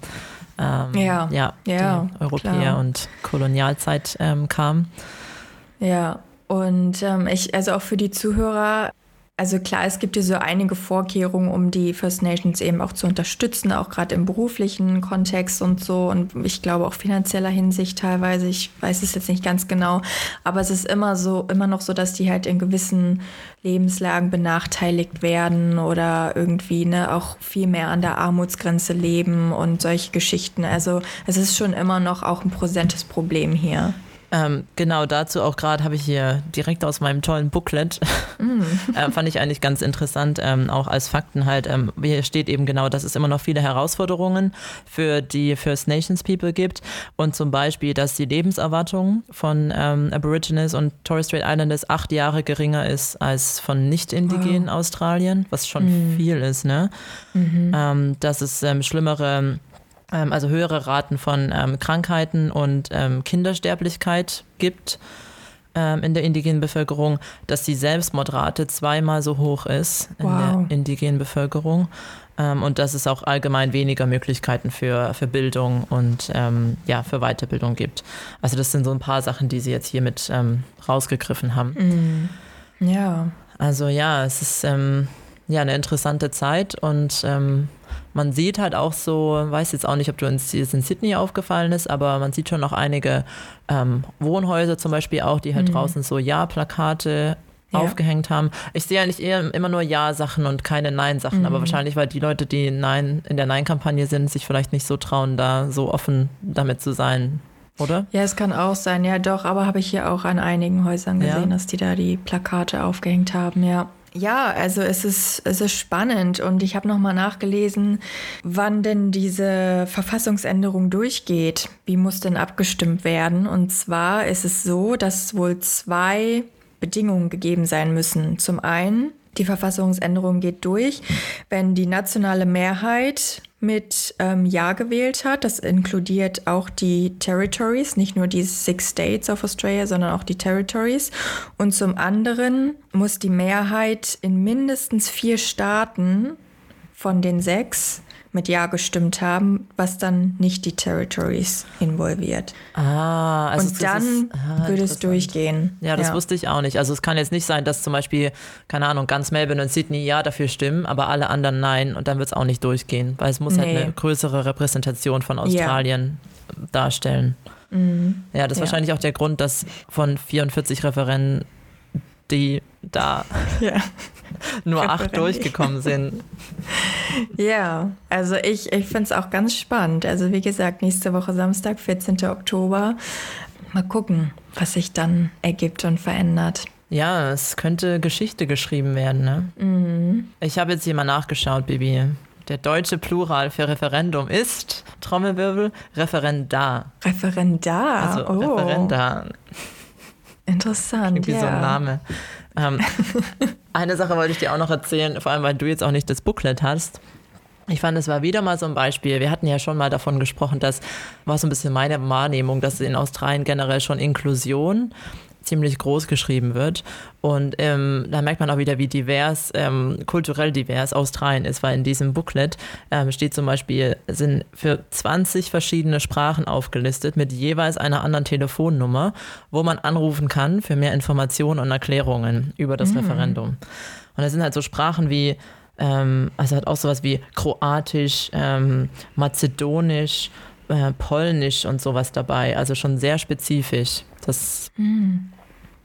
ähm, ja, ja, ja, die Europäer klar. und Kolonialzeit ähm, kam. Ja, und ähm, ich, also auch für die Zuhörer, also klar, es gibt hier so einige Vorkehrungen, um die First Nations eben auch zu unterstützen, auch gerade im beruflichen Kontext und so. Und ich glaube auch finanzieller Hinsicht teilweise. Ich weiß es jetzt nicht ganz genau. Aber es ist immer so, immer noch so, dass die halt in gewissen Lebenslagen benachteiligt werden oder irgendwie ne, auch viel mehr an der Armutsgrenze leben und solche Geschichten. Also es ist schon immer noch auch ein präsentes Problem hier. Ähm, genau dazu auch gerade habe ich hier direkt aus meinem tollen Booklet, mm. *laughs* äh, fand ich eigentlich ganz interessant, ähm, auch als Fakten halt, ähm, hier steht eben genau, dass es immer noch viele Herausforderungen für die First Nations People gibt und zum Beispiel, dass die Lebenserwartung von ähm, Aborigines und Torres Strait Islanders acht Jahre geringer ist als von nicht-indigenen wow. Australien, was schon mm. viel ist, ne? Mm -hmm. dass es ähm, schlimmere also höhere Raten von ähm, Krankheiten und ähm, Kindersterblichkeit gibt ähm, in der indigenen Bevölkerung, dass die Selbstmordrate zweimal so hoch ist in wow. der indigenen Bevölkerung ähm, und dass es auch allgemein weniger Möglichkeiten für, für Bildung und ähm, ja, für Weiterbildung gibt. Also das sind so ein paar Sachen, die sie jetzt hier mit rausgegriffen haben. Mm. Ja. Also ja, es ist ja eine interessante Zeit und man sieht halt auch so, weiß jetzt auch nicht, ob du uns in Sydney aufgefallen ist, aber man sieht schon noch einige ähm, Wohnhäuser zum Beispiel auch, die halt mhm. draußen so Ja-Plakate ja. aufgehängt haben. Ich sehe eigentlich eher immer nur Ja-Sachen und keine Nein-Sachen, mhm. aber wahrscheinlich, weil die Leute, die Nein in der Nein-Kampagne sind, sich vielleicht nicht so trauen, da so offen damit zu sein. Oder? Ja, es kann auch sein, ja doch, aber habe ich hier auch an einigen Häusern gesehen, ja. dass die da die Plakate aufgehängt haben, ja. Ja, also es ist, es ist spannend und ich habe nochmal nachgelesen, wann denn diese Verfassungsänderung durchgeht. Wie muss denn abgestimmt werden? Und zwar ist es so, dass wohl zwei Bedingungen gegeben sein müssen. Zum einen, die Verfassungsänderung geht durch, wenn die nationale Mehrheit mit ähm, Ja gewählt hat. Das inkludiert auch die Territories, nicht nur die Six States of Australia, sondern auch die Territories. Und zum anderen muss die Mehrheit in mindestens vier Staaten von den sechs mit Ja gestimmt haben, was dann nicht die Territories involviert. Ah, also und dann ist, ah, würde es durchgehen. Ja, das ja. wusste ich auch nicht. Also es kann jetzt nicht sein, dass zum Beispiel, keine Ahnung, ganz Melbourne und Sydney ja dafür stimmen, aber alle anderen nein und dann wird es auch nicht durchgehen, weil es muss nee. halt eine größere Repräsentation von Australien ja. darstellen. Mhm. Ja, das ist ja. wahrscheinlich auch der Grund, dass von 44 Referenten die da *laughs* nur acht durchgekommen sind. Ja, also ich, ich finde es auch ganz spannend. Also wie gesagt, nächste Woche Samstag, 14. Oktober. Mal gucken, was sich dann ergibt und verändert. Ja, es könnte Geschichte geschrieben werden. Ne? Mhm. Ich habe jetzt hier mal nachgeschaut, Bibi. Der deutsche Plural für Referendum ist, Trommelwirbel, Referendar. Referendar? Also oh. Referendar. Interessant. Wie ja. so ein Name. Ähm, *laughs* eine Sache wollte ich dir auch noch erzählen, vor allem weil du jetzt auch nicht das Booklet hast. Ich fand, es war wieder mal so ein Beispiel. Wir hatten ja schon mal davon gesprochen, dass war so ein bisschen meine Wahrnehmung, dass in Australien generell schon Inklusion ziemlich groß geschrieben wird. Und ähm, da merkt man auch wieder, wie divers, ähm, kulturell divers Australien ist, weil in diesem Booklet ähm, steht zum Beispiel, sind für 20 verschiedene Sprachen aufgelistet mit jeweils einer anderen Telefonnummer, wo man anrufen kann für mehr Informationen und Erklärungen über das mhm. Referendum. Und da sind halt so Sprachen wie ähm, also hat auch sowas wie Kroatisch, ähm, Mazedonisch, äh, Polnisch und sowas dabei. Also schon sehr spezifisch. Das mhm.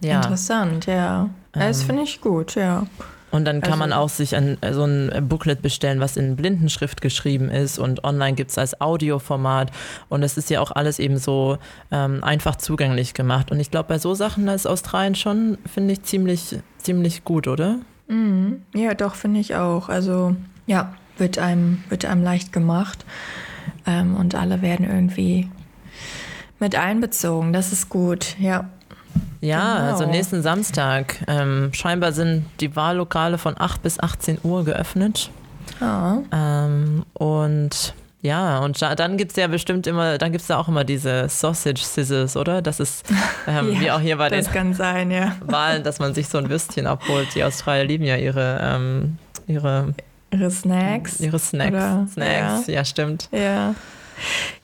Ja. Interessant, ja. Das ähm, finde ich gut, ja. Und dann kann also, man auch sich ein, so ein Booklet bestellen, was in Blindenschrift geschrieben ist und online gibt es als Audioformat. Und es ist ja auch alles eben so ähm, einfach zugänglich gemacht. Und ich glaube, bei so Sachen ist Australien schon, finde ich, ziemlich, ziemlich gut, oder? Mhm. Ja, doch, finde ich auch. Also ja, wird einem, wird einem leicht gemacht. Ähm, und alle werden irgendwie mit einbezogen. Das ist gut, ja. Ja, genau. also nächsten Samstag. Ähm, scheinbar sind die Wahllokale von 8 bis 18 Uhr geöffnet. Ah. Ähm, und ja, und dann gibt es ja bestimmt immer, dann gibt es da auch immer diese Sausage Scissors, oder? Das ist *laughs* ähm, ja, wie auch hier bei den sein, ja. Wahlen, dass man sich so ein Würstchen abholt. Die Australier lieben ja ihre, ähm, ihre, ihre Snacks. Ihre Snacks. Oder, Snacks, ja. ja, stimmt. Ja.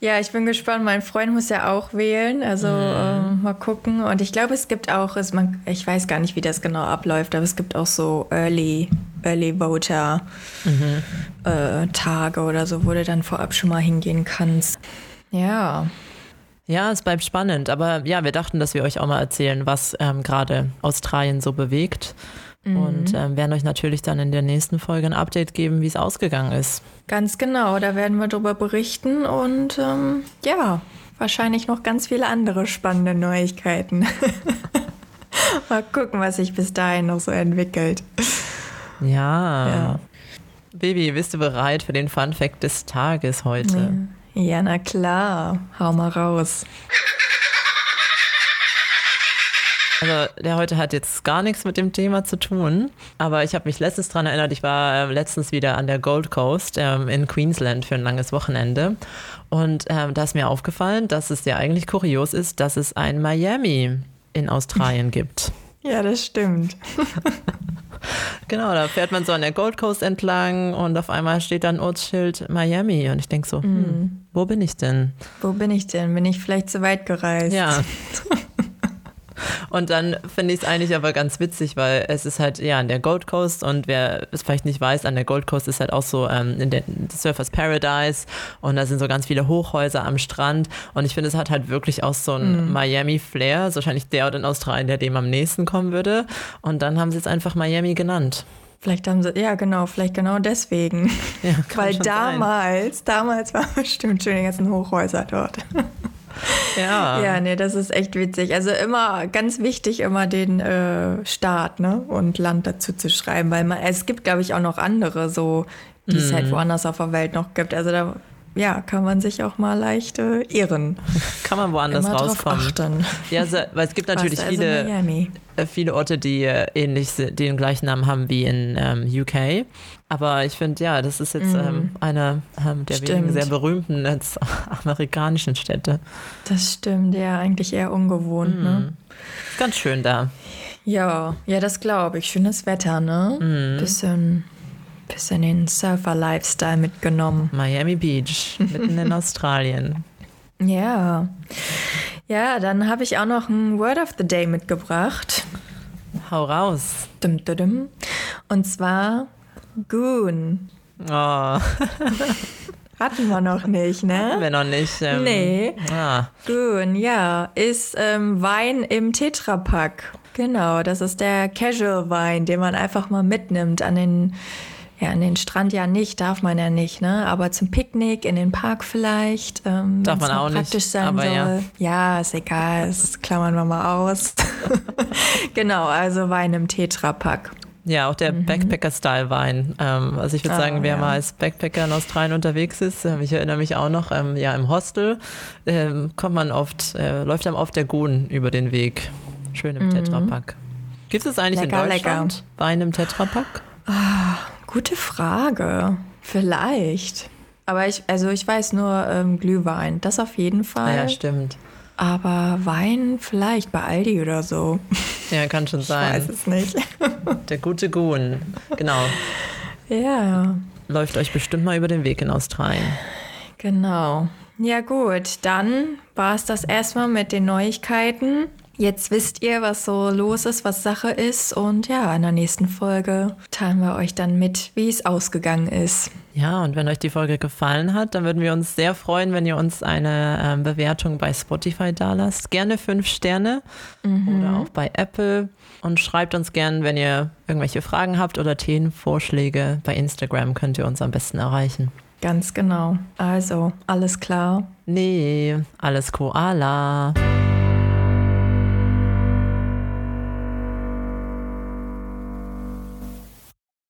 Ja, ich bin gespannt. Mein Freund muss ja auch wählen. Also mhm. äh, mal gucken. Und ich glaube, es gibt auch, es, man, ich weiß gar nicht, wie das genau abläuft, aber es gibt auch so Early, Early Voter mhm. äh, Tage oder so, wo du dann vorab schon mal hingehen kannst. Ja. Ja, es bleibt spannend. Aber ja, wir dachten, dass wir euch auch mal erzählen, was ähm, gerade Australien so bewegt. Mhm. Und ähm, werden euch natürlich dann in der nächsten Folge ein Update geben, wie es ausgegangen ist. Ganz genau, da werden wir darüber berichten und ähm, ja, wahrscheinlich noch ganz viele andere spannende Neuigkeiten. *laughs* Mal gucken, was sich bis dahin noch so entwickelt. Ja. ja. Baby, bist du bereit für den Fun Fact des Tages heute? Ja, na klar. Hau mal raus. Also der heute hat jetzt gar nichts mit dem Thema zu tun, aber ich habe mich letztens daran erinnert, ich war äh, letztens wieder an der Gold Coast ähm, in Queensland für ein langes Wochenende und ähm, da ist mir aufgefallen, dass es ja eigentlich kurios ist, dass es ein Miami in Australien *laughs* gibt. Ja, das stimmt. genau, da fährt man so an der Gold Coast entlang und auf einmal steht dann Ortsschild Miami und ich denke so, hm, mm. wo bin ich denn? Wo bin ich denn? Bin ich vielleicht zu weit gereist? Ja. *laughs* Und dann finde ich es eigentlich aber ganz witzig, weil es ist halt ja an der Gold Coast und wer es vielleicht nicht weiß, an der Gold Coast ist halt auch so ähm, in der Surfers Paradise und da sind so ganz viele Hochhäuser am Strand und ich finde, es hat halt wirklich auch so ein mhm. Miami-Flair, ist wahrscheinlich der Ort in Australien, der dem am nächsten kommen würde. Und dann haben sie es einfach Miami genannt. Vielleicht haben sie, ja genau, vielleicht genau deswegen. Ja, *laughs* Weil damals, sein. damals waren *laughs* bestimmt schon die ganzen Hochhäuser dort. *laughs* Ja. Ja, nee, das ist echt witzig. Also immer ganz wichtig, immer den äh, Staat ne? und Land dazu zu schreiben, weil man, es gibt, glaube ich, auch noch andere so, die es halt mhm. woanders auf der Welt noch gibt. Also da ja, kann man sich auch mal leicht äh, irren. *laughs* Kann man woanders Immer rauskommen. achten. Ja, so, weil es gibt natürlich also viele, Miami. äh, viele Orte, die äh, ähnlich sind, die den gleichen Namen haben wie in ähm, UK. Aber ich finde, ja, das ist jetzt ähm, eine ähm, der wenigen Mhm. Stimmt. sehr berühmten jetzt, *laughs* amerikanischen Städte. Das stimmt, ja, eigentlich eher ungewohnt, ne? Ist ganz schön da. Ja, ja, das glaube ich. Schönes Wetter, ne? Mhm. Bisschen, bisschen den Surfer-Lifestyle mitgenommen. Miami Beach, mitten in *laughs* Australien. Ja. Ja, dann habe ich auch noch ein Word of the Day mitgebracht. Hau raus. Dum, dum, dum. Und zwar Goon. Oh, *laughs* Hatten wir noch nicht, ne? wir noch nicht. Ähm, Nee. Ah, Goon, ja, ist ähm, Wein im Tetrapack. Genau, das ist der Casual-Wein, den man einfach mal mitnimmt an den, ja, an den Strand ja nicht, darf man ja nicht, ne? Aber zum Picknick, in den Park vielleicht. Ähm, Darf man auch nicht, praktisch sein aber soll. ja. Ja, ist egal, das klammern wir mal aus. *laughs* genau, also Wein im Tetrapack. Ja, auch der Backpacker-Style-Wein. Ähm, also ich würde Mhm. Ah, sagen, wer ja. mal als Backpacker in Australien unterwegs ist, ähm, ich erinnere mich auch noch, ähm, ja, im Hostel ähm, kommt man oft, äh, läuft einem oft der Gun über den Weg. Schön im Tetrapack. Gibt es eigentlich Mhm. Lecker, in lecker. Deutschland Wein im Tetrapack? Gute Frage. Vielleicht. Aber ich, also ich weiß nur ähm, Glühwein, das auf jeden Ah, Fall. ja, stimmt. Aber Wein vielleicht bei Aldi oder so. Ja, kann schon Ich weiß sein. es nicht. *laughs* Der gute Gun. Genau. ja, Läuft euch bestimmt mal über den Weg in Australien. genau. Ja gut, dann war es das erstmal mit den Neuigkeiten. Jetzt wisst ihr, was so los ist, was Sache ist. Und ja, in der nächsten Folge teilen wir euch dann mit, wie es ausgegangen ist. Ja, und wenn euch die Folge gefallen hat, dann würden wir uns sehr freuen, wenn ihr uns eine ähm, Bewertung bei Spotify dalasst. Gerne fünf Sterne oder auch bei Apple. Und schreibt uns gerne, wenn ihr irgendwelche Fragen habt oder Themenvorschläge. Bei Instagram könnt ihr uns am besten erreichen. Ganz genau. Also, alles klar. Nee, alles Koala.